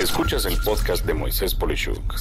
Escuchas el podcast de Moisés Polishuk.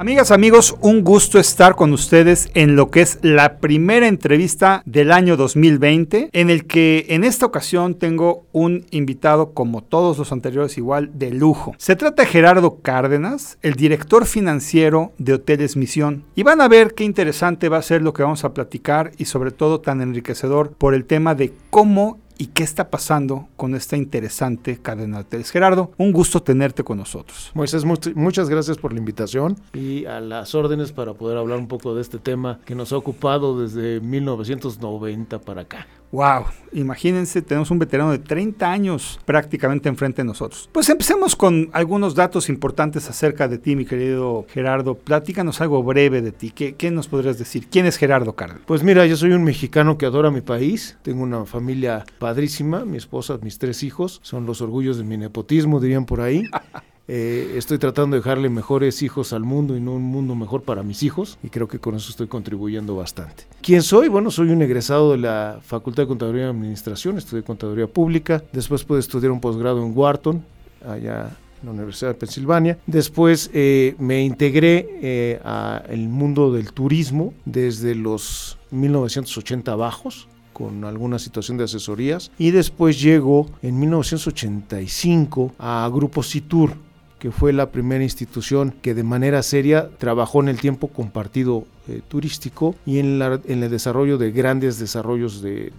Amigas, amigos, un gusto estar con ustedes en lo que es la primera entrevista del año 2020, en el que en esta ocasión tengo un invitado, como todos los anteriores, igual de lujo. Se trata de Gerardo Cárdenas, el director financiero de Hoteles Misión. Y van a ver qué interesante va a ser lo que vamos a platicar y sobre todo tan enriquecedor por el tema de cómo y qué está pasando con esta interesante cadena de hoteles. Gerardo, un gusto tenerte con nosotros. Moisés, muchas gracias por la invitación y a las órdenes para poder hablar un poco de este tema que nos ha ocupado desde 1990 para acá. Wow, imagínense, tenemos un veterano de 30 años prácticamente enfrente de nosotros. Pues empecemos con algunos datos importantes acerca de ti, mi querido Gerardo. Platícanos algo breve de ti. ¿Qué, qué nos podrías decir? ¿Quién es Gerardo Cárdenas? Pues mira, yo soy un mexicano que adora mi país. Tengo una familia padrísima, mi esposa, mis tres hijos. Son los orgullos de mi nepotismo, dirían por ahí. Eh, estoy tratando de dejarle mejores hijos al mundo y no un mundo mejor para mis hijos y creo que con eso estoy contribuyendo bastante. ¿Quién soy? Bueno, soy un egresado de la Facultad de Contaduría y Administración, estudié Contaduría Pública, después pude estudiar un posgrado en Wharton, allá en la Universidad de Pensilvania. Después eh, me integré eh, al mundo del turismo desde los 1980 bajos con alguna situación de asesorías y después llego en 1985 a Grupo Citur que fue la primera institución que de manera seria trabajó en el tiempo compartido eh, turístico y en, el desarrollo de grandes desarrollos de,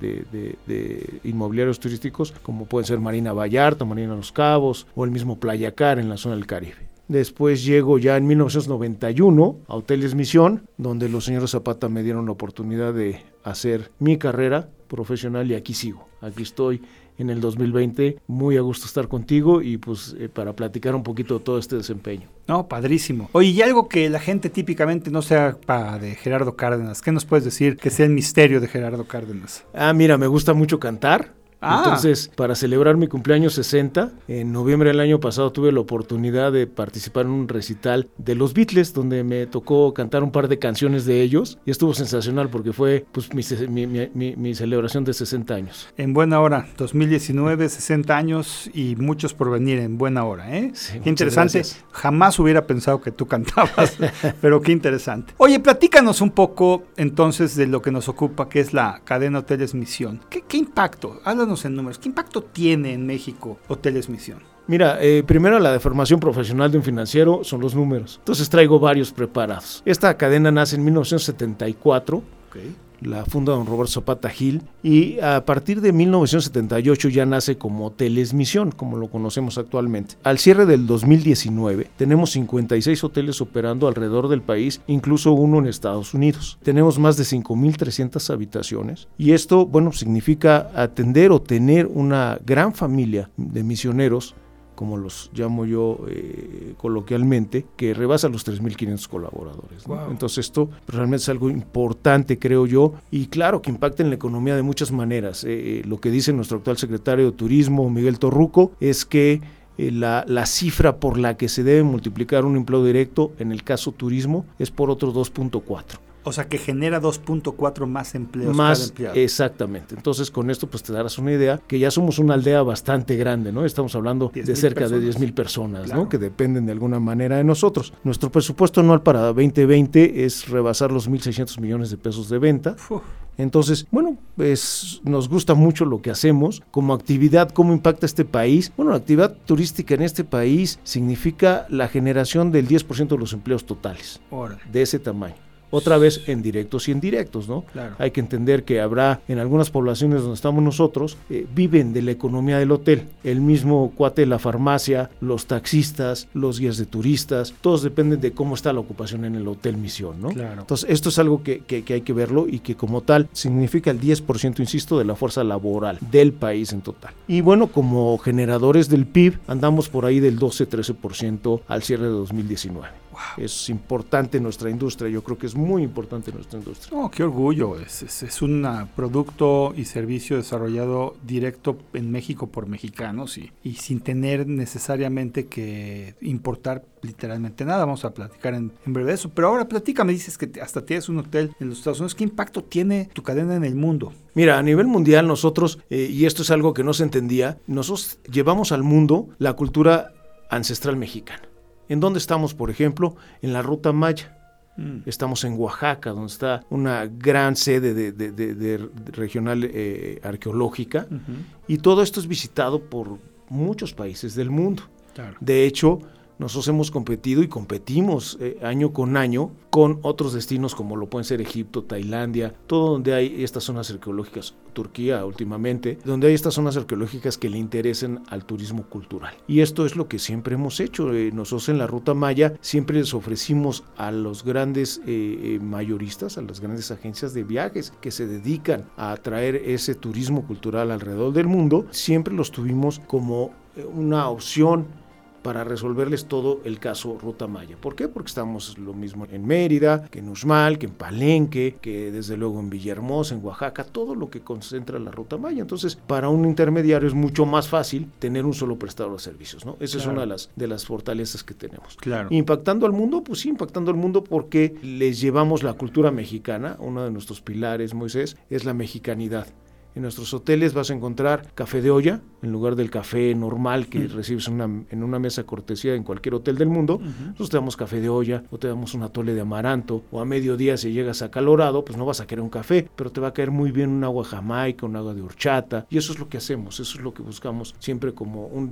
inmobiliarios turísticos, como pueden ser Marina Vallarta, Marina Los Cabos o el mismo Playa Car en la zona del Caribe. Después llego ya en 1991 a Hoteles Misión, donde los señores Zapata me dieron la oportunidad de hacer mi carrera profesional y aquí sigo. Aquí estoy en el 2020. Muy a gusto estar contigo y pues eh, para platicar un poquito de todo este desempeño. No, padrísimo. Oye, y algo que la gente típicamente no sepa de Gerardo Cárdenas, ¿qué nos puedes decir que sea el misterio de Gerardo Cárdenas? Ah, mira, me gusta mucho cantar. Ah. Entonces, para celebrar mi cumpleaños 60, en noviembre del año pasado tuve la oportunidad de participar en un recital de los Beatles, donde me tocó cantar un par de canciones de ellos y estuvo sensacional porque fue pues, mi, mi, celebración de 60 años. En buena hora, 2019, 60 años y muchos por venir en buena hora. ¿eh? qué interesante. Jamás hubiera pensado que tú cantabas, pero qué interesante. Oye, platícanos un poco entonces de lo que nos ocupa, que es la cadena Hoteles Misión. ¿Qué, qué impacto? Háblanos en números. ¿Qué impacto tiene en México Hoteles Misión? Mira, eh, primero la deformación profesional de un financiero son los números. Entonces traigo varios preparados. Esta cadena nace en 1974. Okay la funda don Roberto Zapata Gil y a partir de 1978 ya nace como Hoteles Misión, como lo conocemos actualmente. Al cierre del 2019 tenemos 56 hoteles operando alrededor del país, incluso uno en Estados Unidos. Tenemos más de 5.300 habitaciones y esto, bueno, significa atender o tener una gran familia de misioneros como los llamo yo eh, coloquialmente, que rebasa los 3.500 colaboradores. Entonces esto realmente es algo importante, creo yo, y claro que impacta en la economía de muchas maneras. Eh, eh, lo que dice nuestro actual secretario de Turismo, Miguel Torruco, es que la, la, cifra por la que se debe multiplicar un empleo directo en el caso turismo es por otro 2.4. O sea, que genera 2.4 más empleos más, Exactamente. Entonces, con esto, pues te darás una idea que ya somos una aldea bastante grande, ¿no? Estamos hablando de cerca de 10 mil personas, ¿no? Que dependen de alguna manera de nosotros. Nuestro presupuesto anual para 2020 es rebasar los 1.600 millones de pesos de venta. Entonces, bueno, pues nos gusta mucho lo que hacemos como actividad, cómo impacta este país. Bueno, la actividad turística en este país significa la generación del 10% de los empleos totales. De ese tamaño otra vez en directos y indirectos, ¿no? Claro. Hay que entender que habrá en algunas poblaciones donde estamos nosotros, eh, viven de la economía del hotel. El mismo cuate de la farmacia, los taxistas, los guías de turistas, todos dependen de cómo está la ocupación en el hotel misión, ¿no? Claro. Entonces, esto es algo que, que, hay que verlo y que como tal significa el 10%, insisto, de la fuerza laboral del país en total. Y bueno, como generadores del PIB, andamos por ahí del 12-13% al cierre de 2019. Es importante nuestra industria, yo creo que es muy importante nuestra industria. Oh, qué orgullo, es, es, es un producto y servicio desarrollado directo en México por mexicanos y, y sin tener necesariamente que importar literalmente nada. Vamos a platicar en, en breve de eso. Pero ahora platícame, dices que hasta tienes un hotel en los Estados Unidos. ¿Qué impacto tiene tu cadena en el mundo? Mira, a nivel mundial nosotros, eh, y esto es algo que no se entendía, nosotros llevamos al mundo la cultura ancestral mexicana. ¿En dónde estamos, por ejemplo? En la ruta Maya. Mm. Estamos en Oaxaca, donde está una gran sede de, de, de, de regional eh, arqueológica, uh -huh. y todo esto es visitado por muchos países del mundo. Claro. De hecho, nosotros hemos competido y competimos eh, año con año con otros destinos como lo pueden ser Egipto, Tailandia, todo donde hay estas zonas arqueológicas, Turquía últimamente, donde hay estas zonas arqueológicas que le interesen al turismo cultural. Y esto es lo que siempre hemos hecho. Eh, nosotros en la Ruta Maya siempre les ofrecimos a los grandes eh, mayoristas, a las grandes agencias de viajes que se dedican a traer ese turismo cultural alrededor del mundo, siempre los tuvimos como una opción para resolverles todo el caso Ruta Maya. ¿Por qué? Porque estamos lo mismo en Mérida, que en Uxmal, que en Palenque, que desde luego en Villahermosa, en Oaxaca, todo lo que concentra la Ruta Maya. Entonces, para un intermediario es mucho más fácil tener un solo prestador de servicios, ¿no? Esa claro. es una de las, de las fortalezas que tenemos. Claro. Impactando al mundo, pues sí, impactando al mundo porque les llevamos la cultura mexicana, uno de nuestros pilares, Moisés, es la mexicanidad. En nuestros hoteles vas a encontrar café de olla, en lugar del café normal que mm. recibes una, en una mesa cortesía en cualquier hotel del mundo. Uh -huh. Nosotros te damos café de olla, o te damos un atole de amaranto, o a mediodía si llegas a Calorado, pues no vas a querer un café, pero te va a caer muy bien un agua jamaica, un agua de horchata, y eso es lo que hacemos, eso es lo que buscamos siempre como un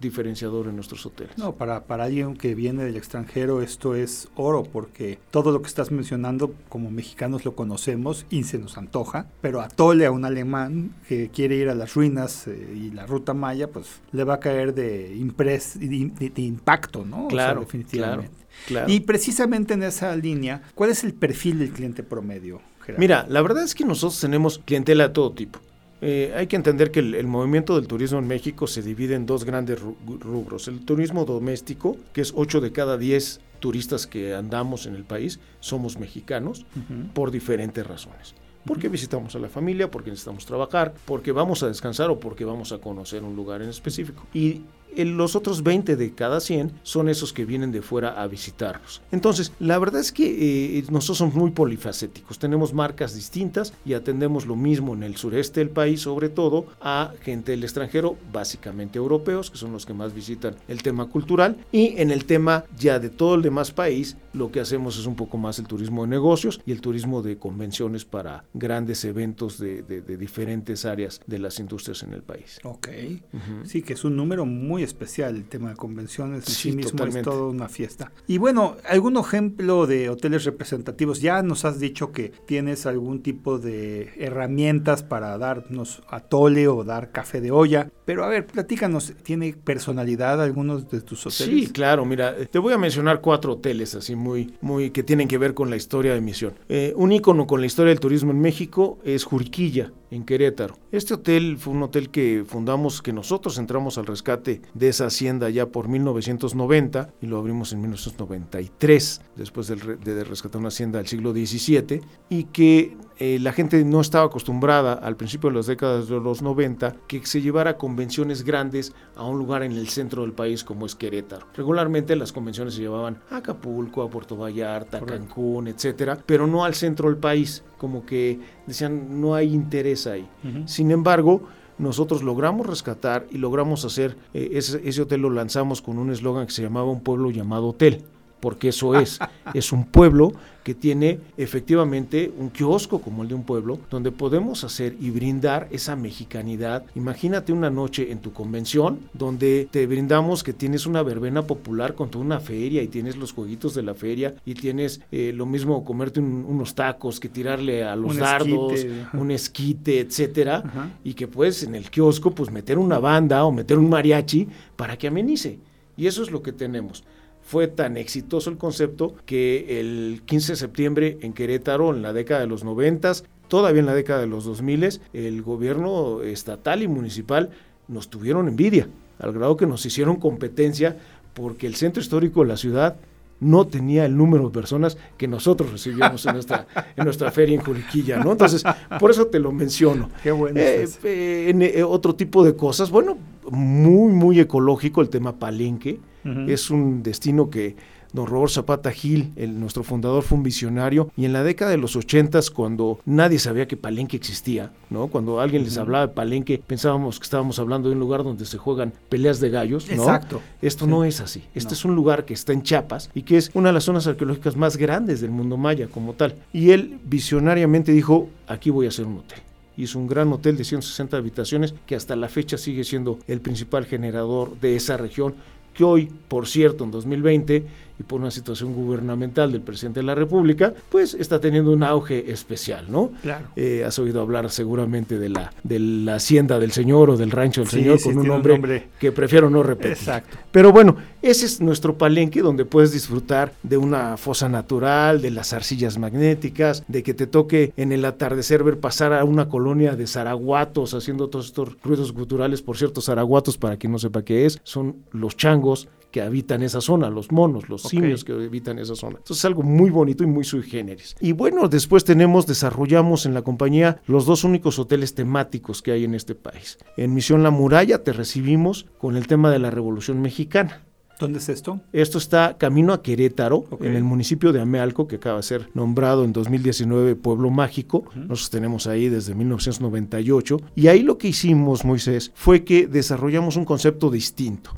diferenciador en nuestros hoteles. No, para, para alguien que viene del extranjero esto es oro, porque todo lo que estás mencionando como mexicanos lo conocemos y se nos antoja, pero atole a un alemán que quiere ir a las ruinas eh, y la ruta maya, pues le va a caer de, impres, de, de, de impacto, ¿no? Claro, o sea, definitivamente. Claro, claro. Y precisamente en esa línea, ¿cuál es el perfil del cliente promedio? Gerardo? Mira, la verdad es que nosotros tenemos clientela de todo tipo. Eh, hay que entender que el, el, movimiento del turismo en México se divide en dos grandes rubros. El turismo doméstico, que es 8 de cada 10 turistas que andamos en el país, somos mexicanos uh -huh. por diferentes razones porque visitamos a la familia, porque necesitamos trabajar, porque vamos a descansar o porque vamos a conocer un lugar en específico. Y los otros 20 de cada 100 son esos que vienen de fuera a visitarnos. Entonces, la verdad es que eh, nosotros somos muy polifacéticos, tenemos marcas distintas y atendemos lo mismo en el sureste del país, sobre todo a gente del extranjero, básicamente europeos, que son los que más visitan el tema cultural, y en el tema ya de todo el demás país, lo que hacemos es un poco más el turismo de negocios y el turismo de convenciones para grandes eventos de, de, de diferentes áreas de las industrias en el país. Ok, uh -huh. sí, que es un número muy especial el tema de convenciones, en sí, sí mismo totalmente. es toda una fiesta. Y bueno, algún ejemplo de hoteles representativos, ya nos has dicho que tienes algún tipo de herramientas para darnos atole o dar café de olla, pero a ver, platícanos, ¿tiene personalidad algunos de tus hoteles? Sí, claro, mira, te voy a mencionar cuatro hoteles así muy, muy que tienen que ver con la historia de misión. Eh, un ícono con la historia del turismo en México es Juriquilla, en Querétaro. Este hotel fue un hotel que fundamos, que nosotros entramos al rescate de esa hacienda ya por 1990 y lo abrimos en 1993, después de, rescatar una hacienda del siglo XVII, y que eh, la gente no estaba acostumbrada al principio de las décadas de los 90 que se llevara convenciones grandes a un lugar en el centro del país como es Querétaro. Regularmente las convenciones se llevaban a Acapulco, a Puerto Vallarta, a Cancún, etcétera, pero no al centro del país, como que decían no hay interés ahí. Uh -huh. Sin embargo, nosotros logramos rescatar y logramos hacer, eh, ese, ese, hotel lo lanzamos con un eslogan que se llamaba Un pueblo llamado hotel, porque eso es, es un pueblo que tiene efectivamente un kiosco como el de un pueblo, donde podemos hacer y brindar esa mexicanidad. Imagínate una noche en tu convención, donde te brindamos que tienes una verbena popular con toda una feria y tienes los jueguitos de la feria y tienes eh, lo mismo comerte un, unos tacos que tirarle a los un dardos, esquite. un esquite, etcétera, Ajá. y que puedes en el kiosco pues meter una banda o meter un mariachi para que amenice. Y eso es lo que tenemos fue tan exitoso el concepto que el 15 de septiembre en Querétaro, en la década de los 90, todavía en la década de los 2000, el gobierno estatal y municipal nos tuvieron envidia, al grado que nos hicieron competencia porque el centro histórico de la ciudad no tenía el número de personas que nosotros recibíamos en nuestra, en nuestra feria en Juriquilla, ¿no? Entonces, por eso te lo menciono. Qué bueno. Eh, eh, eh, otro tipo de cosas, bueno, muy, muy ecológico el tema Palenque. Es un destino que Don Robert Zapata Gil, el, nuestro fundador, fue un visionario y en la década de los ochentas, cuando nadie sabía que Palenque existía, ¿no? Cuando alguien les hablaba de Palenque, pensábamos que estábamos hablando de un lugar donde se juegan peleas de gallos, ¿no? Exacto. Esto no es así. Este es un lugar que está en Chiapas y que es una de las zonas arqueológicas más grandes del mundo maya como tal. Y él visionariamente dijo, aquí voy a hacer un hotel hizo un gran hotel de 160 habitaciones que hasta la fecha sigue siendo el principal generador de esa región, que hoy, por cierto, en 2020, y por una situación gubernamental del presidente de la República, pues está teniendo un auge especial, ¿no? Claro. Eh, has oído hablar seguramente de la, de la hacienda del señor o del rancho del señor con un nombre, que prefiero no repetir. Exacto. Pero bueno, ese es nuestro palenque donde puedes disfrutar de una fosa natural, de las arcillas magnéticas, de que te toque en el atardecer ver pasar a una colonia de zaraguatos haciendo todos estos ruidos culturales. Por cierto, zaraguatos, para quien no sepa qué es, son los changos que habitan esa zona, los monos, los simios que habitan esa zona. Entonces es algo muy bonito y muy sui generis. Y bueno, después tenemos, desarrollamos en la compañía los dos únicos hoteles temáticos que hay en este país. En Misión La Muralla te recibimos con el tema de la Revolución Mexicana. ¿Dónde es esto? Esto está camino a Querétaro, en el municipio de Amealco, que acaba de ser nombrado en 2019 Pueblo Mágico. Nos tenemos ahí desde 1998. Y ahí lo que hicimos, Moisés, fue que desarrollamos un concepto distinto.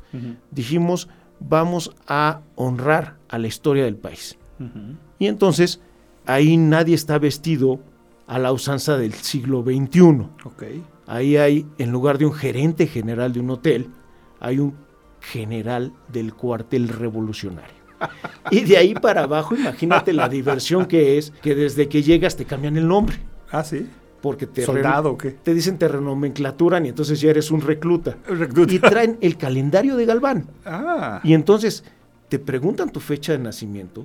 Dijimos, vamos a honrar a la historia del país. Y entonces ahí nadie está vestido a la usanza del siglo XXI. Ahí hay, en lugar de un gerente general de un hotel, hay un general del cuartel revolucionario. Y de ahí para abajo, imagínate la diversión que es que desde que llegas te cambian el nombre. Ah, sí porque te, ¿Soldado, ¿qué? te dicen te renomenclaturan y entonces ya eres un recluta. Y traen el calendario de Galván. Ah. Y entonces te preguntan tu fecha de nacimiento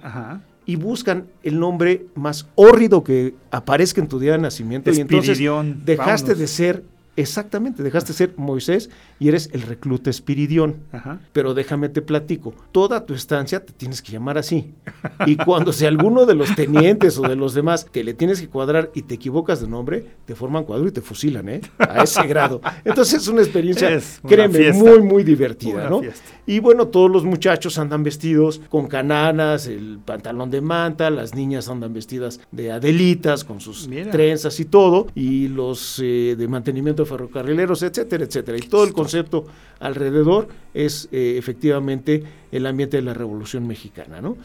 y buscan el nombre más hórrido que aparezca en tu día de nacimiento. Y entonces dejaste de ser Exactamente, dejaste de ser Moisés y eres el recluta Espiridión. Pero déjame te platico, toda tu estancia te tienes que llamar así. Y cuando sea alguno de los tenientes o de los demás que le tienes que cuadrar y te equivocas de nombre, te forman cuadro y te fusilan, ¿eh? A ese grado. Entonces es una experiencia, créeme, muy, muy divertida, ¿no? Y bueno, todos los muchachos andan vestidos con cananas, el pantalón de manta, las niñas andan vestidas de adelitas con sus trenzas y todo, y los eh, de mantenimiento ferrocarrileros, etcétera, etcétera. Y todo el concepto alrededor es eh, efectivamente el ambiente de la Revolución Mexicana. ¿no?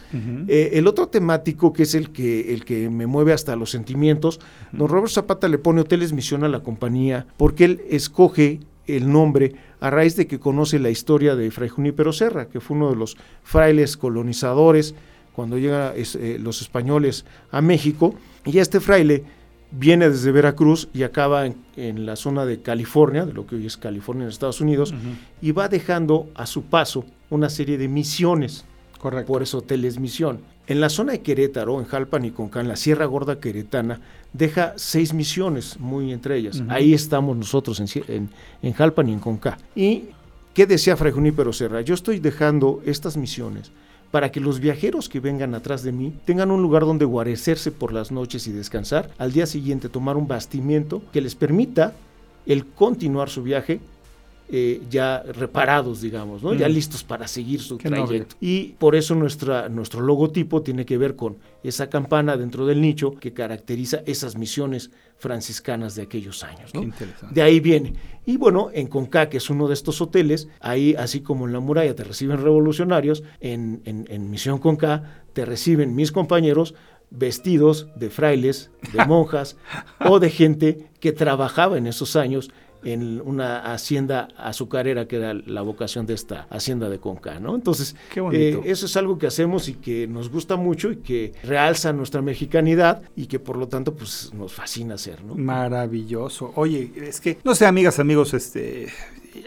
Eh, el otro temático, que es el que, el que me mueve hasta los sentimientos, don Robert Zapata le pone Hoteles Misión a la compañía porque él escoge el nombre a raíz de que conoce la historia de Fray Junípero Serra, que fue uno de los frailes colonizadores cuando llegan eh, los españoles a México, y este fraile viene desde Veracruz y acaba en, la zona de California, de lo que hoy es California en Estados Unidos, y va dejando a su paso una serie de misiones. Correcto. Por eso Hoteles Misión. En la zona de Querétaro, en Jalpan y Conca, en la Sierra Gorda Queretana, deja seis misiones, muy entre ellas. Ahí estamos nosotros en, en, Jalpan y en Conca. ¿Y qué decía Fray Junípero Serra? Yo estoy dejando estas misiones para que los viajeros que vengan atrás de mí tengan un lugar donde guarecerse por las noches y descansar, al día siguiente tomar un bastimiento que les permita el continuar su viaje eh, ya reparados, digamos, ¿no? ya listos para seguir su trayecto. Y por eso nuestra, nuestro logotipo tiene que ver con esa campana dentro del nicho que caracteriza esas misiones franciscanas de aquellos años. De ahí viene. Y bueno, en Conca, que es uno de estos hoteles, ahí, así como en la muralla te reciben revolucionarios, en, en, en Misión Conca te reciben mis compañeros vestidos de frailes, de monjas o de gente que trabajaba en esos años en una hacienda azucarera que era la vocación de esta hacienda de Conca, ¿no? Entonces, eh, eso es algo que hacemos y que nos gusta mucho y que realza nuestra mexicanidad y que por lo tanto pues nos fascina hacer, ¿no? Maravilloso. Oye, es que, no sé, amigas, amigos, este,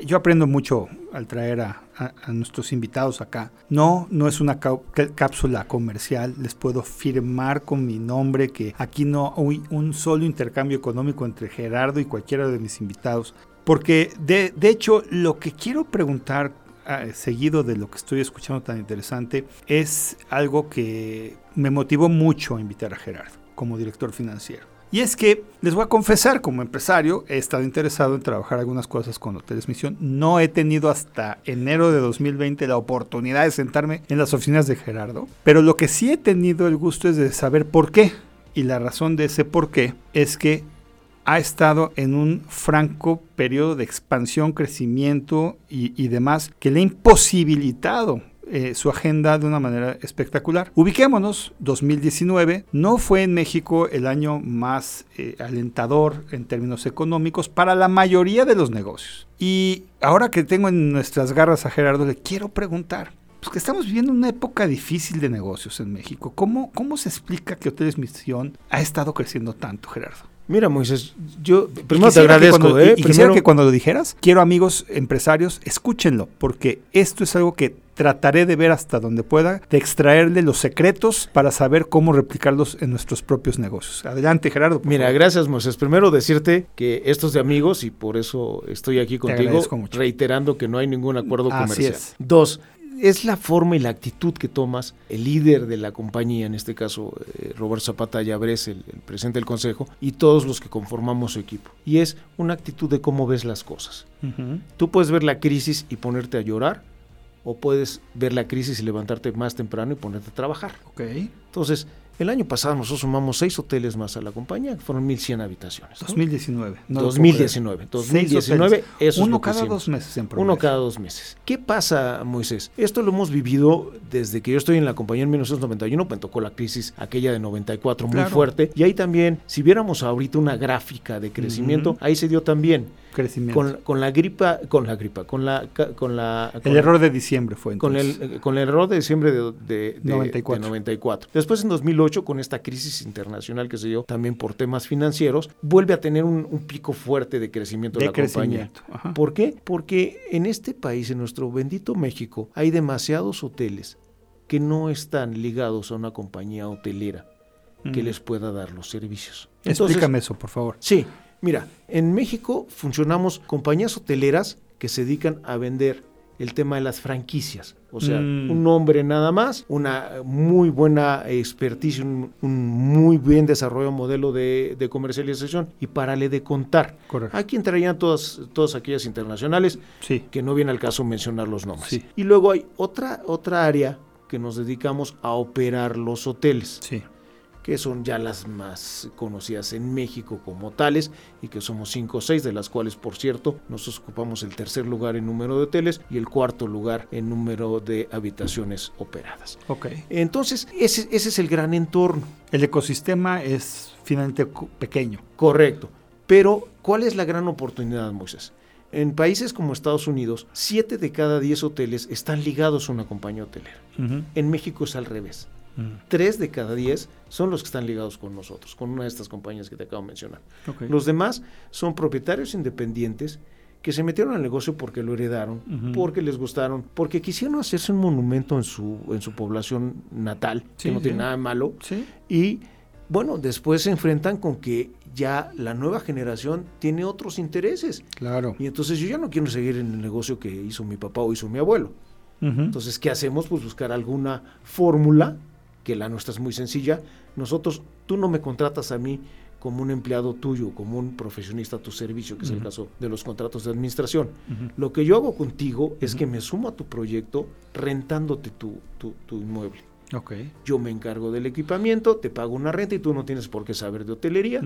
yo aprendo mucho al traer a, nuestros invitados acá. No, no es una cápsula comercial. Les puedo firmar con mi nombre que aquí no hay un solo intercambio económico entre Gerardo y cualquiera de mis invitados. Porque de, de hecho lo que quiero preguntar ah, seguido de lo que estoy escuchando tan interesante, es algo que me motivó mucho a invitar a Gerardo como director financiero. Y es que les voy a confesar, como empresario, he estado interesado en trabajar algunas cosas con Hoteles Misión. No he tenido hasta enero de 2020 la oportunidad de sentarme en las oficinas de Gerardo, pero lo que sí he tenido el gusto es de saber por qué. Y la razón de ese por qué es que ha estado en un franco periodo de expansión, crecimiento y, y demás que le ha imposibilitado eh, su agenda de una manera espectacular. Ubiquémonos, 2019 no fue en México el año más eh, alentador en términos económicos para la mayoría de los negocios. Y ahora que tengo en nuestras garras a Gerardo, le quiero preguntar, pues que estamos viviendo una época difícil de negocios en México. ¿Cómo, cómo se explica que Hoteles Misión ha estado creciendo tanto, Gerardo? Mira, Moisés, yo primero te agradezco. Que cuando, ¿eh? y, y quisiera que cuando lo dijeras, quiero amigos empresarios, escúchenlo, porque esto es algo que trataré de ver hasta donde pueda, de extraerle los secretos para saber cómo replicarlos en nuestros propios negocios. Adelante, Gerardo. Mira, favor. gracias, Moisés. Primero decirte que esto es de amigos y por eso estoy aquí contigo, reiterando que no hay ningún acuerdo Así comercial. Es. Dos, es la forma y la actitud que tomas el líder de la compañía, en este caso eh, Roberto Zapata Llabres, el, el, presidente del consejo, y todos los que conformamos su equipo. Y es una actitud de cómo ves las cosas. Uh -huh. Tú puedes ver la crisis y ponerte a llorar, o puedes ver la crisis y levantarte más temprano y ponerte a trabajar. Okay. Entonces, el año pasado nosotros sumamos seis hoteles más a la compañía, que fueron 1.100 habitaciones. ¿no? 2019. No 2019. 2019 eso Uno es cada dos meses en promedio. Uno cada dos meses. ¿Qué pasa, Moisés? Esto lo hemos vivido desde que yo estoy en la compañía en 1991, me tocó la crisis aquella de 94 muy Claro. fuerte. Y ahí también, si viéramos ahorita una gráfica de crecimiento, Ujú. ahí se dio también. Crecimiento. Con, con la gripa, con la gripa, con la... Con la el con- error de diciembre fue con entonces. el, eh, con el error de diciembre de, de- de- 94. de 94. Después en 2008, con esta crisis internacional que se dio también por temas financieros, vuelve a tener un, un pico fuerte de crecimiento de, de la compañía. Ajá. ¿Por qué? Porque en este país, en nuestro bendito México, hay demasiados hoteles que no están ligados a una compañía hotelera que Mm. les pueda dar los servicios. Explícame eso, por favor. Sí, mira, en México funcionamos compañías hoteleras que se dedican a vender el tema de las franquicias. O sea, Mm. un nombre nada más, una muy buena expertise, un, un muy bien desarrollado modelo de, de comercialización y párale de contar. Correcto. Aquí entrarían todas, todas aquellas internacionales Sí. que no viene al caso mencionar los nombres. Sí. Y luego hay otra, otra área que nos dedicamos a operar los hoteles Sí. Que son ya las más conocidas en México como tales, y que somos cinco o seis, de las cuales, por cierto, nos ocupamos el tercer lugar en número de hoteles y el cuarto lugar en número de habitaciones operadas. Ok. Entonces, ese, ese es el gran entorno, El ecosistema es finalmente pequeño. correcto. Pero, ¿cuál es la gran oportunidad, Moisés? En países como Estados Unidos, siete de cada diez hoteles están ligados a una compañía hotelera. En México es al revés. Mm. Tres de cada diez son los que están ligados con nosotros, con una de estas compañías que te acabo de mencionar. Los demás son propietarios independientes que se metieron al negocio porque lo heredaron, porque les gustaron, porque quisieron hacerse un monumento en su, en su población natal, Sí, que no sí. tiene nada de malo. Sí. Y bueno, después se enfrentan con que ya la nueva generación tiene otros intereses. Claro. Y entonces yo ya no quiero seguir en el negocio que hizo mi papá o hizo mi abuelo. Entonces, ¿qué hacemos? Pues buscar alguna fórmula, que la nuestra es muy sencilla. Nosotros, tú no me contratas a mí como un empleado tuyo, como un profesionista a tu servicio, que es el caso de los contratos de administración. Lo que yo hago contigo es que me sumo a tu proyecto rentándote tu, tu, tu inmueble. Ok. Yo me encargo del equipamiento, te pago una renta y tú no tienes por qué saber de hotelería.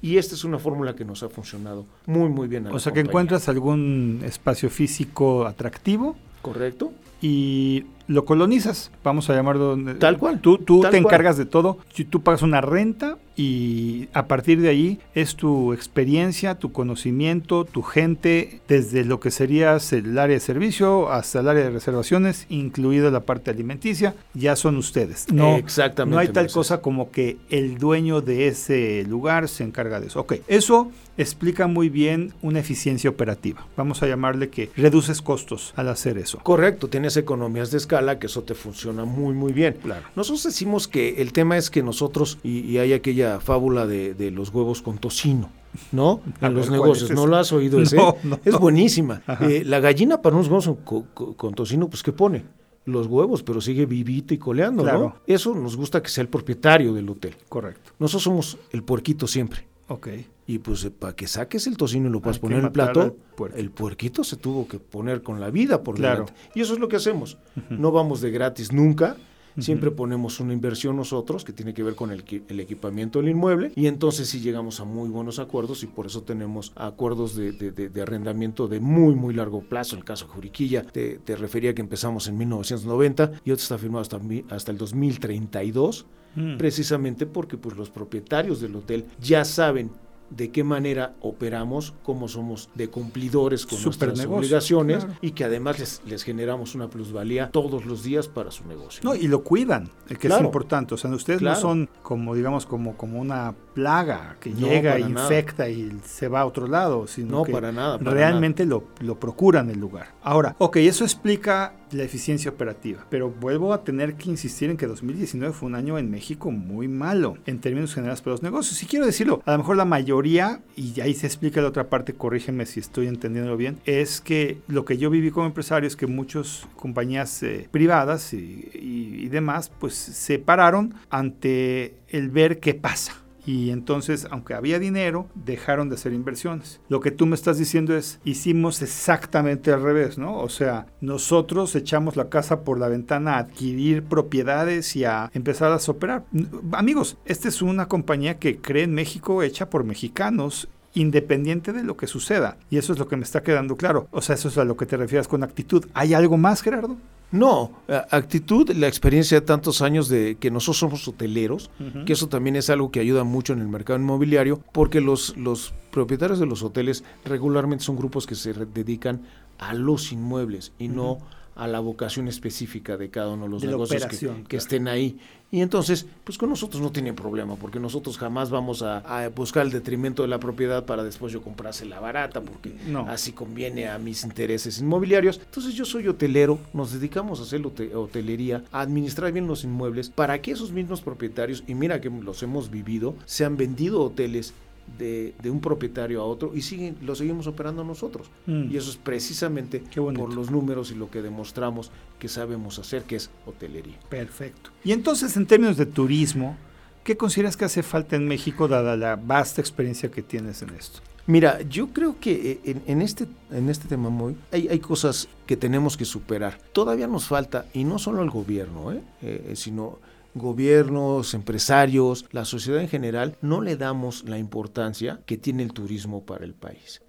Y esta es una fórmula que nos ha funcionado muy, muy bien. a O sea que encuentras algún espacio físico atractivo ¿Correcto? Y lo colonizas, vamos a llamarlo. Tal cual, Tú, tú tal te cual. encargas de todo, si tú pagas una renta y a partir de ahí es tu experiencia, tu conocimiento, tu gente, desde lo que serías el área de servicio hasta el área de reservaciones, incluida la parte alimenticia, ya son ustedes. No, Exactamente. no hay tal Moisés. cosa como que el dueño de ese lugar se encarga de eso. Ok, eso explica muy bien una eficiencia operativa. Vamos a llamarle que reduces costos al hacer eso. Correcto, tienes economías de escala, que eso te funciona muy, muy bien. Claro. Nosotros decimos que el tema es que nosotros, y, y hay aquella fábula de, de los huevos con tocino. ¿no? A En los ver, ¿cuál negocios. es ¿No lo has oído ese? No, no. Es buenísima. Eh, la gallina para unos huevos con, con- con tocino, pues ¿qué pone? Los huevos, pero sigue vivita y coleando, Claro. ¿no? Eso nos gusta que sea el propietario del hotel. Correcto. Nosotros somos el puerquito siempre. Ok. Y pues para que saques el tocino y lo puedas poner en el plato, el puerquito se tuvo que poner con la vida por Claro. delante. Y eso es lo que hacemos. No vamos de gratis nunca. Siempre ponemos una inversión nosotros que tiene que ver con el, equi- el equipamiento del inmueble y entonces sí llegamos a muy buenos acuerdos y por eso tenemos acuerdos de, de- de- de arrendamiento de muy muy largo plazo. En el caso de Juriquilla te, te refería que empezamos en 1990 y otro está firmado hasta, hasta el 2032 Mm. precisamente porque pues los propietarios del hotel ya saben de qué manera operamos, cómo somos de cumplidores con nuestras Supernegocio, obligaciones claro. y que además les, les generamos una plusvalía todos los días para su negocio. No, y lo cuidan, eh, que es importante. O sea, ustedes Claro. no son como, digamos, como, como una plaga que No, llega, nada. infecta y se va a otro lado, sino No, que para nada, para realmente Lo, lo procuran el lugar. Ahora, ok, eso explica la eficiencia operativa, pero vuelvo a tener que insistir en que 2019 fue un año en México muy malo en términos generales para los negocios. Y quiero decirlo, a lo mejor la mayoría, y ahí se explica la otra parte, corrígeme si estoy entendiéndolo bien, es que lo que yo viví como empresario es que muchas compañías eh, privadas y, y- y demás, pues se pararon ante el ver qué pasa. Y entonces, aunque había dinero, dejaron de hacer inversiones. Lo que tú me estás diciendo es, hicimos exactamente al revés, ¿no? O sea, nosotros echamos la casa por la ventana a adquirir propiedades y a empezar a operar. Amigos, esta es una compañía que cree en México hecha por mexicanos independiente de lo que suceda. Y eso es lo que me está quedando claro. O sea, eso es a lo que te refieres con actitud. ¿Hay algo más, Gerardo? No, actitud, la experiencia de tantos años de que nosotros somos hoteleros, que eso también es algo que ayuda mucho en el mercado inmobiliario, porque los, los propietarios de los hoteles regularmente son grupos que se dedican a los inmuebles y no a la vocación específica de cada uno de los De la negocios que, operación, que claro. estén ahí. Y entonces, pues con nosotros no tienen problema, porque nosotros jamás vamos a, a buscar el detrimento de la propiedad para después yo comprársela barata, porque No. así conviene a mis intereses inmobiliarios. Entonces yo soy hotelero, nos dedicamos a hacer hote- hotelería, a administrar bien los inmuebles, para que esos mismos propietarios, y mira que los hemos vivido, se han vendido hoteles de, de un propietario a otro y siguen, lo seguimos operando nosotros. Mm. Y eso es precisamente por los números y lo que demostramos que sabemos hacer, que es hotelería. Perfecto. Y entonces, en términos de turismo, ¿qué consideras que hace falta en México dada la vasta experiencia que tienes en esto? Mira, yo creo que eh, en, en este, en este tema muy, hay, hay cosas que tenemos que superar. Todavía nos falta, y no solo el gobierno, ¿eh? Eh, sino gobiernos, empresarios, la sociedad en general, no le damos la importancia que tiene el turismo para el país.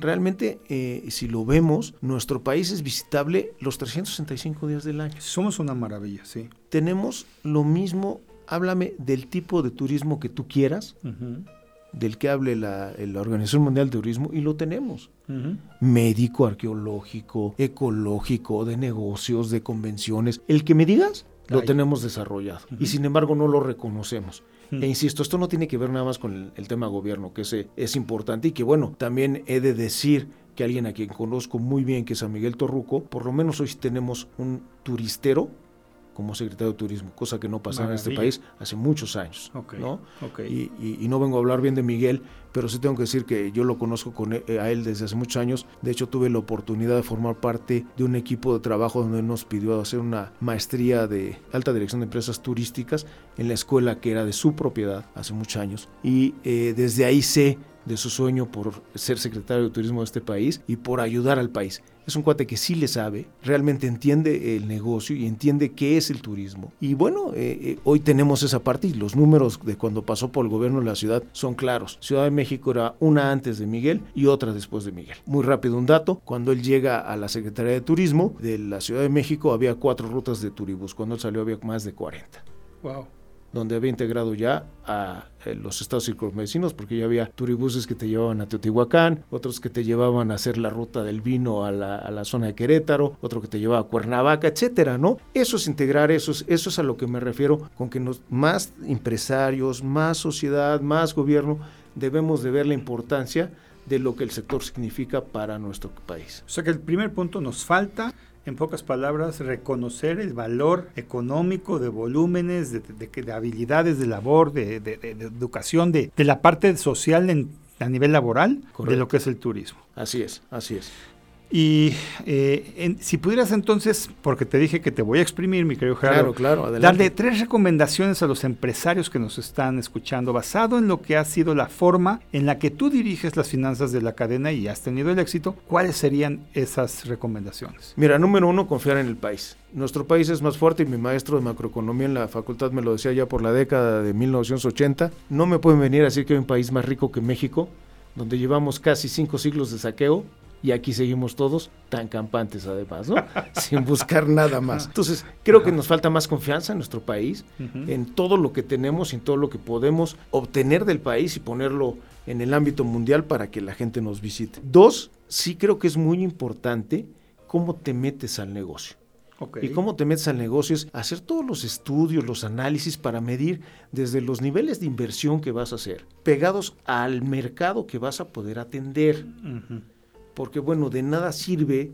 Realmente, eh, si lo vemos, nuestro país es visitable los 365 días del año. Somos una maravilla, sí. Tenemos lo mismo, háblame del tipo de turismo que tú quieras, del que hable la, la Organización Mundial de Turismo, y lo tenemos. Médico, arqueológico, ecológico, de negocios, de convenciones. El que me digas, lo tenemos desarrollado. Y sin embargo no lo reconocemos. E insisto, esto no tiene que ver nada más con el, el tema gobierno, que ese es importante y que bueno, también he de decir que alguien a quien conozco muy bien, que es a Miguel Torruco, por lo menos hoy tenemos un turistero como secretario de turismo, cosa que no pasaba en este Maravilla. país hace muchos años. ¿no? Y, y- y no vengo a hablar bien de Miguel, pero sí tengo que decir que yo lo conozco con e- a él desde hace muchos años. De hecho, tuve la oportunidad de formar parte de un equipo de trabajo donde él nos pidió hacer una maestría de alta dirección de empresas turísticas en la escuela que era de su propiedad hace muchos años. Y eh, desde ahí sé de su sueño por ser secretario de turismo de este país y por ayudar al país. Es un cuate que sí le sabe, realmente entiende el negocio y entiende qué es el turismo. Y bueno, eh, eh, hoy tenemos esa parte y los números de cuando pasó por el gobierno de la ciudad son claros. Ciudad de México era una antes de Miguel y otra después de Miguel. Muy rápido un dato, cuando él llega a la Secretaría de Turismo de la Ciudad de México había cuatro rutas de turibús, cuando él salió había más de 40 Wow. Donde había integrado ya a eh, los estados circunvecinos, porque ya había turibuses que te llevaban a Teotihuacán, otros que te llevaban a hacer la ruta del vino a la, zona de Querétaro, otro que te llevaba a Cuernavaca, etcétera, ¿no? Eso es integrar, eso es, es a lo que me refiero, con que más empresarios, más sociedad, más gobierno, debemos de ver la importancia de lo que el sector significa para nuestro país. O sea que el primer punto nos falta, en pocas palabras, reconocer el valor económico de volúmenes, de, de- de- de habilidades de labor, de, de- de- de educación, de, de la parte social en a nivel laboral de lo que es el turismo. Así es, así es. Y eh, en- si pudieras entonces, porque te dije que te voy a exprimir, mi querido Gerardo, Claro, claro, adelante. darle tres recomendaciones a los empresarios que nos están escuchando, basado en lo que ha sido la forma en la que tú diriges las finanzas de la cadena y has tenido el éxito, ¿cuáles serían esas recomendaciones? Mira, número uno, confiar en el país. Nuestro país es más fuerte y mi maestro de macroeconomía en la facultad me lo decía ya por la década de 1980. No me pueden venir a decir que hay un país más rico que México, donde llevamos casi cinco siglos de saqueo y aquí seguimos todos tan campantes además, ¿no? Sin buscar nada más. Entonces, creo que nos falta más confianza en nuestro país, en todo lo que tenemos, en todo lo que podemos obtener del país y ponerlo en el ámbito mundial para que la gente nos visite. Dos, sí creo que es muy importante cómo te metes al negocio. Y cómo te metes al negocio es hacer todos los estudios, los análisis para medir desde los niveles de inversión que vas a hacer, pegados al mercado que vas a poder atender. Ujú. Porque bueno, de nada sirve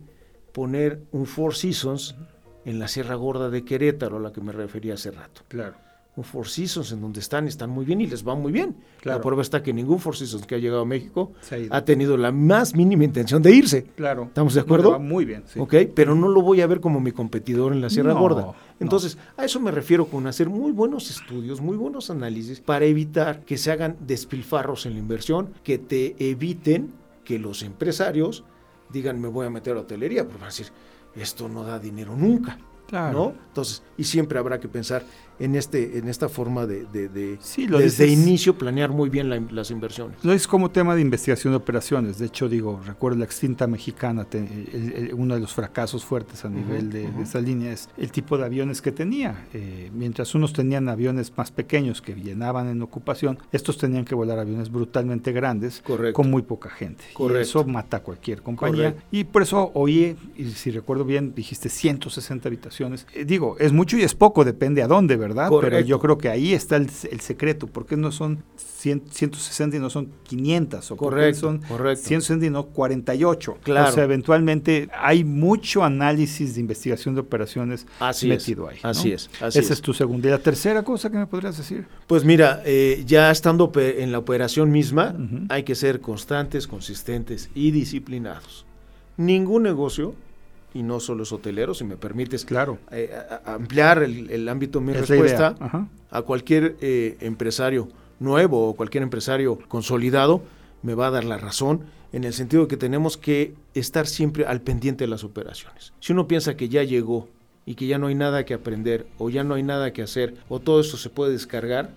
poner un Four Seasons en la Sierra Gorda de Querétaro, a la que me refería hace rato. Claro. Un Four Seasons en donde están, están muy bien y les va muy bien. Claro. La prueba está que ningún Four Seasons que ha llegado a México ha ido. ha tenido la más mínima intención de irse. Claro. ¿Estamos de acuerdo? va muy bien, sí. ¿ok? Pero no lo voy a ver como mi competidor en la Sierra No, Gorda. no. Entonces, a eso me refiero con hacer muy buenos estudios, muy buenos análisis para evitar que se hagan despilfarros en la inversión, que te eviten que los empresarios digan, me voy a meter a hotelería, porque van a decir, esto no da dinero nunca. Claro. ¿no? Entonces, y siempre habrá que pensar en este, en esta forma de, de- de- Sí, lo desde dices- inicio planear muy bien la- las inversiones. Lo es como tema de investigación de operaciones. De hecho, digo, recuerdo la extinta mexicana, te- el- el- uno de los fracasos fuertes a nivel de, de esa línea es el tipo de aviones que tenía. Eh, mientras unos tenían aviones más pequeños que llenaban en ocupación, estos tenían que volar aviones brutalmente grandes Correcto. con muy poca gente. Y Correcto. eso mata a cualquier compañía. Correcto. Y por eso oí, y si recuerdo bien, dijiste 160 habitaciones. Eh, digo, es mucho y es poco, depende a dónde, ¿verdad? Pero Correcto. yo creo que ahí está el, el secreto. ¿Por qué no son 100 160 y no son 500? ¿O Correcto, son correcto. 160 y no 48? Claro. O sea, eventualmente hay mucho análisis de investigación de operaciones Así metido es, ahí. ¿no? así es, así Esa es. es tu segunda. ¿Y la tercera cosa que me podrías decir? Pues mira, eh, ya estando en la operación misma, hay que ser constantes, consistentes y disciplinados. Ningún negocio, y no solo es hotelero, si me permites Claro. eh, a- a- ampliar el, el ámbito de mi Es respuesta, a cualquier eh, empresario nuevo o cualquier empresario consolidado, me va a dar la razón en el sentido de que tenemos que estar siempre al pendiente de las operaciones. Si uno piensa que ya llegó y que ya no hay nada que aprender o ya no hay nada que hacer o todo esto se puede descargar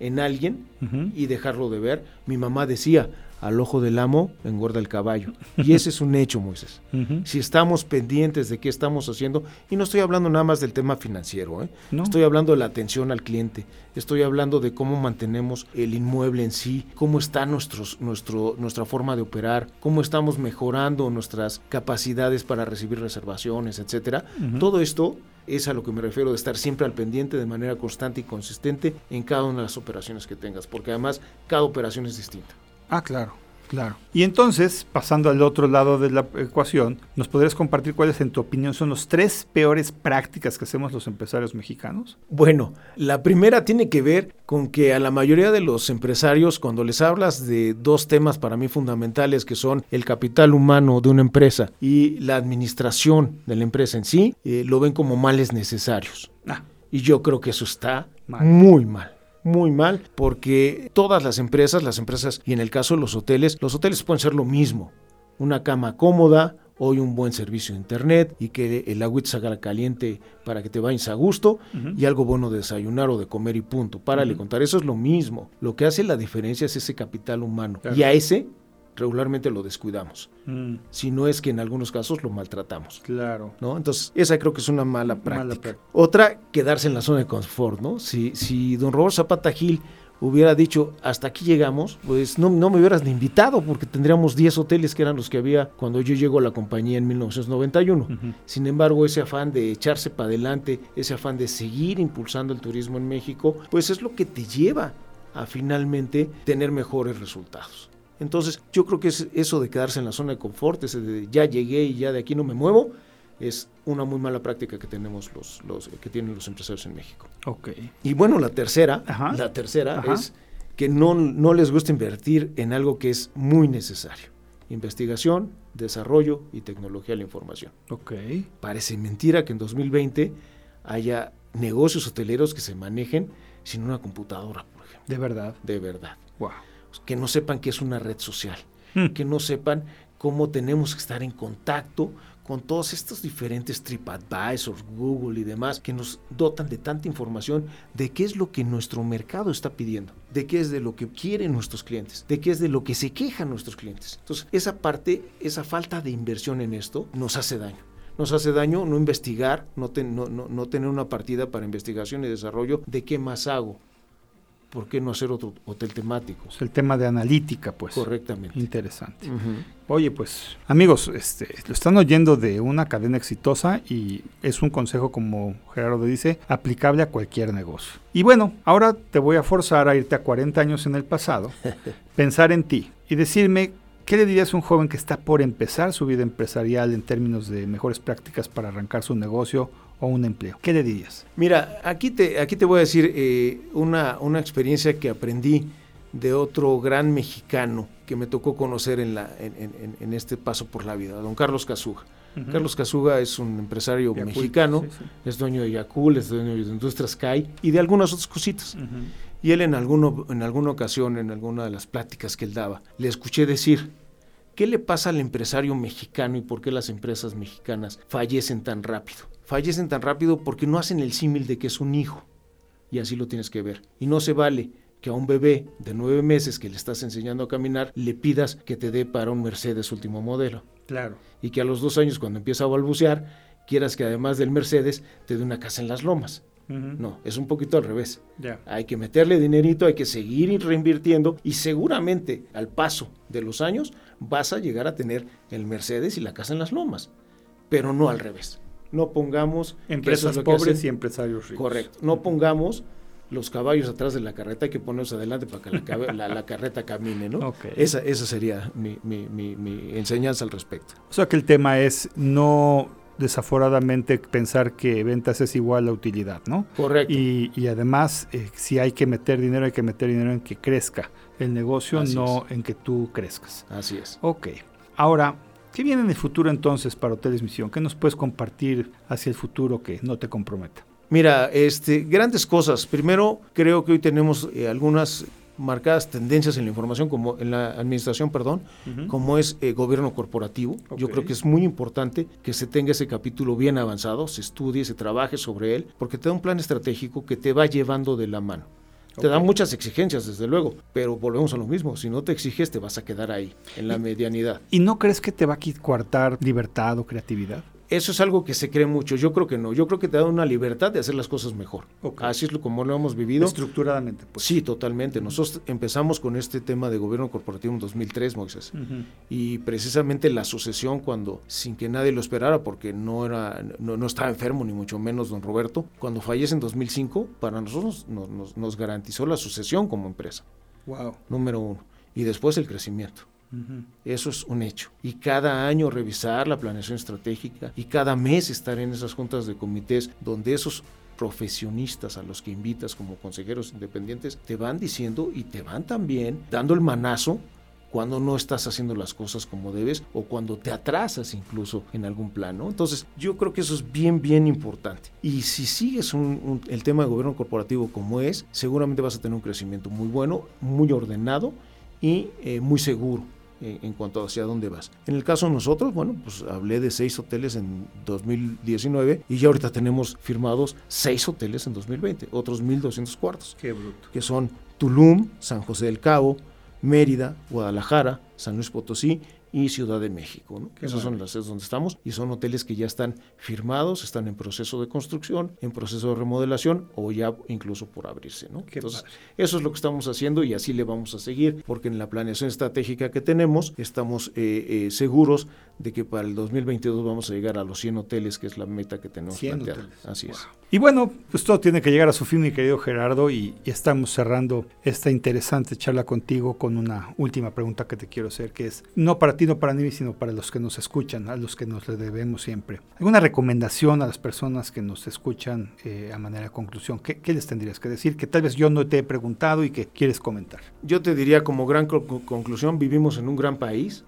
en alguien y dejarlo de ver, mi mamá decía, al ojo del amo engorda el caballo. Y ese es un hecho, Moisés si estamos pendientes de qué estamos haciendo, y no estoy hablando nada más del tema financiero, ¿eh? No. estoy hablando de la atención al cliente, estoy hablando de cómo mantenemos el inmueble en sí, cómo está nuestros, nuestro, nuestra forma de operar, cómo estamos mejorando nuestras capacidades para recibir reservaciones, etcétera. Todo esto es a lo que me refiero de estar siempre al pendiente de manera constante y consistente en cada una de las operaciones que tengas, porque además cada operación es distinta. Ah, claro, claro. Y entonces, pasando al otro lado de la ecuación, ¿nos podrías compartir cuáles, en tu opinión, son las tres peores prácticas que hacemos los empresarios mexicanos? Bueno, la primera tiene que ver con que a la mayoría de los empresarios, cuando les hablas de dos temas para mí fundamentales, que son el capital humano de una empresa y la administración de la empresa en sí, eh, lo ven como males necesarios. Ah, Y yo creo que eso está Mal. muy mal. Muy mal, porque todas las empresas, las empresas, y en el caso de los hoteles, los hoteles pueden ser lo mismo. Una cama cómoda, hoy un buen servicio de internet y que el agüita se haga caliente para que te vayas a gusto y algo bueno de desayunar o de comer y punto. Párale Ujú. contar, eso es lo mismo. Lo que hace la diferencia es ese capital humano. Claro. Y a ese regularmente lo descuidamos. mm, Si no es que en algunos casos lo maltratamos. claro. ¿no? Entonces, esa creo que es una mala Mala práctica. Otra, quedarse en la zona de confort, ¿no? Si, si don Roberto Zapata Gil hubiera dicho, hasta aquí llegamos, pues no, no me hubieras ni invitado, porque tendríamos 10 hoteles que eran los que había cuando yo llego a la compañía en 1991. Ujú. Sin embargo, ese afán de echarse para adelante, ese afán de seguir impulsando el turismo en México, pues es lo que te lleva a finalmente tener mejores resultados. Entonces, yo creo que es eso de quedarse en la zona de confort, ese de ya llegué y ya de aquí no me muevo, es una muy mala práctica que tenemos los, los que tienen los empresarios en México. Ok. Y bueno, la tercera, Ajá. la tercera Ajá. es que no, no les gusta invertir en algo que es muy necesario. Investigación, desarrollo y tecnología de la información. Ok. Parece mentira que en 2020 haya negocios hoteleros que se manejen sin una computadora, por ejemplo. De verdad. De verdad. Wow. Que no sepan qué es una red social. Hmm. Que no sepan cómo tenemos que estar en contacto con todos estos diferentes TripAdvisors, Google y demás, que nos dotan de tanta información de qué es lo que nuestro mercado está pidiendo, de qué es de lo que quieren nuestros clientes, de qué es de lo que se quejan nuestros clientes. Entonces, esa parte, esa falta de inversión en esto nos hace daño nos hace daño no investigar, no, ten, no, no, no, tener una partida para investigación y desarrollo de qué más hago. ¿Por qué no hacer otro hotel temático? Es el tema de analítica, pues. Correctamente. Interesante. Uh -huh. Oye, pues, amigos, este, lo están oyendo de una cadena exitosa y es un consejo, como Gerardo dice, aplicable a cualquier negocio. Y bueno, ahora te voy a forzar a irte a 40 años en el pasado, pensar en ti y decirme ¿Qué le dirías a un joven que está por empezar su vida empresarial en términos de mejores prácticas para arrancar su negocio o un empleo? ¿Qué le dirías? Mira, aquí te, aquí te voy a decir eh, una, una experiencia que aprendí de otro gran mexicano que me tocó conocer en, la, en, en, en este paso por la vida, don Carlos Casuga. Uh -huh. Carlos Casuga es un empresario Yacul, mexicano, sí, sí. es dueño de Yacul, es dueño de Industrias CAI y de algunas otras cositas. Uh -huh. Y él en, alguno, en alguna ocasión, en alguna de las pláticas que él daba, le escuché decir, ¿qué le pasa al empresario mexicano y por qué las empresas mexicanas fallecen tan rápido? Fallecen tan rápido porque no hacen el símil de que es un hijo. Y así lo tienes que ver. Y no se vale que a un bebé de nueve meses que le estás enseñando a caminar le pidas que te dé para un Mercedes último modelo. Claro. Y que a los dos años, cuando empieza a balbucear, quieras que además del Mercedes te dé una casa en las lomas. Uh -huh. No, es un poquito al revés. Yeah. Hay que meterle dinerito, hay que seguir reinvirtiendo y seguramente al paso de los años vas a llegar a tener el Mercedes y la casa en las lomas, pero no al revés. No pongamos empresas es pobres y empresarios ricos. Correcto. No pongamos los caballos atrás de la carreta, hay que ponerlos adelante para que la, la, la carreta camine, ¿no? Okay. Esa, esa sería mi, mi, mi, mi enseñanza al respecto. O sea que el tema es no desaforadamente pensar que ventas es igual a utilidad, ¿no? Correcto. Y, y además, eh, si hay que meter dinero, hay que meter dinero en que crezca el negocio, Así no es. en que tú crezcas. Así es. Ok. Ahora, ¿qué viene en el futuro entonces para Hoteles Misión? ¿Qué nos puedes compartir hacia el futuro que no te comprometa? Mira, este, grandes cosas. Primero, creo que hoy tenemos eh, algunas marcadas tendencias en la información, como en la administración, perdón, uh -huh. como es eh, gobierno corporativo. Okay. Yo creo que es muy importante que se tenga ese capítulo bien avanzado, se estudie, se trabaje sobre él, porque te da un plan estratégico que te va llevando de la mano. Okay. Te da muchas exigencias, desde luego, pero volvemos a lo mismo. Si no te exiges, te vas a quedar ahí, en la ¿Y, medianidad. ¿Y no crees que te va a coartar libertad o creatividad? Eso es algo que se cree mucho. Yo creo que no. Yo creo que te da una libertad de hacer las cosas mejor. Okay. Así es lo, como lo hemos vivido. Estructuradamente. Pues. Sí, totalmente. Nosotros empezamos con este tema de gobierno corporativo en 2003, Moisés. Uh -huh. Y precisamente la sucesión, cuando, sin que nadie lo esperara, porque no, era, no, no estaba enfermo, ni mucho menos don Roberto, cuando fallece en 2005, para nosotros nos, nos, nos garantizó la sucesión como empresa. Wow. Número uno. Y después el crecimiento. Eso es un hecho. Y cada año revisar la planeación estratégica y cada mes estar en esas juntas de comités donde esos profesionistas a los que invitas como consejeros independientes te van diciendo y te van también dando el manazo cuando no estás haciendo las cosas como debes o cuando te atrasas incluso en algún plano. Entonces, yo creo que eso es bien, bien importante. Y si sigues el tema de gobierno corporativo como es, seguramente vas a tener un crecimiento muy bueno, muy ordenado y eh, muy seguro en cuanto a hacia dónde vas. En el caso de nosotros, bueno, pues hablé de seis hoteles en 2019 y ya ahorita tenemos firmados seis hoteles en 2020, otros 1.200 cuartos. Qué bruto. Que son Tulum, San José del Cabo, Mérida, Guadalajara, San Luis Potosí y Ciudad de México. ¿no? Esas son las sedes donde estamos y son hoteles que ya están firmados, están en proceso de construcción, en proceso de remodelación o ya incluso por abrirse. ¿no? Entonces, padre. eso es lo que estamos haciendo y así le vamos a seguir porque en la planeación estratégica que tenemos estamos eh, eh, seguros de que para el 2022 vamos a llegar a los 100 hoteles, que es la meta que tenemos planteada. Hoteles. Así wow. es. Y bueno, pues todo tiene que llegar a su fin, mi querido Gerardo, y, y, estamos cerrando esta interesante charla contigo con una última pregunta que te quiero hacer, que es, no para ti Valentino para mí, sino para los que nos escuchan, a los que nos le debemos siempre. ¿Alguna recomendación a las personas que nos escuchan eh, a manera de conclusión? ¿Qué, ¿Qué, les tendrías que decir? Que tal vez yo no te he preguntado y que quieres comentar. Yo te diría como gran conclusión, vivimos en un gran país,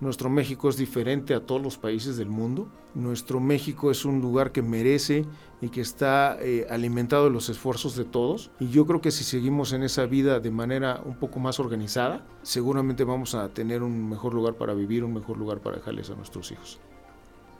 nuestro México es diferente a todos los países del mundo. Nuestro México es un lugar que merece y que está eh, alimentado de los esfuerzos de todos. Y yo creo que si seguimos en esa vida de manera un poco más organizada, seguramente vamos a tener un mejor lugar para vivir, un mejor lugar para dejarles a nuestros hijos.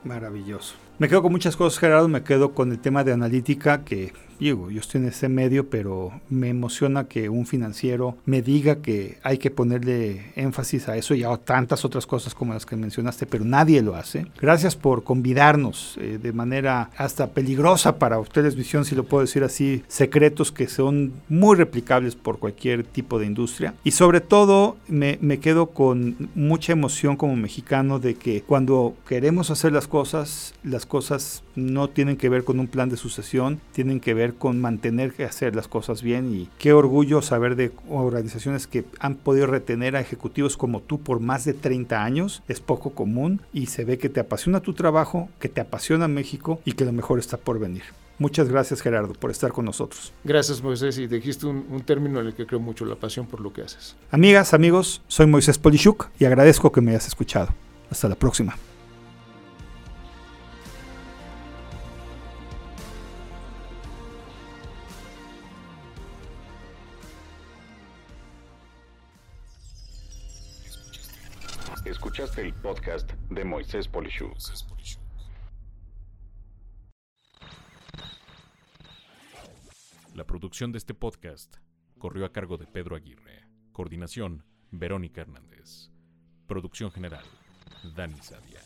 Maravilloso. Me quedo con muchas cosas, Gerardo. Me quedo con el tema de analítica, que digo, yo estoy en ese medio, pero me emociona que un financiero me diga que hay que ponerle énfasis a eso y a tantas otras cosas como las que mencionaste, pero nadie lo hace. Gracias por convidarnos eh, de manera hasta peligrosa para ustedes, visión, si lo puedo decir así, secretos que son muy replicables por cualquier tipo de industria. Y sobre todo, me, me quedo con mucha emoción como mexicano de que cuando queremos hacer las cosas, las cosas no tienen que ver con un plan de sucesión, tienen que ver con mantener que hacer las cosas bien y qué orgullo saber de organizaciones que han podido retener a ejecutivos como tú por más de 30 años, es poco común y se ve que te apasiona tu trabajo, que te apasiona México y que lo mejor está por venir. Muchas gracias Gerardo por estar con nosotros. Gracias Moisés y dijiste un, un, término en el que creo mucho, la pasión por lo que haces. Amigas, amigos, soy Moisés Polishuk y agradezco que me hayas escuchado. Hasta la próxima. El podcast de Moisés Polishuk. La producción de este podcast corrió a cargo de Pedro Aguirre. Coordinación, Verónica Hernández. Producción general, Dani Sadia.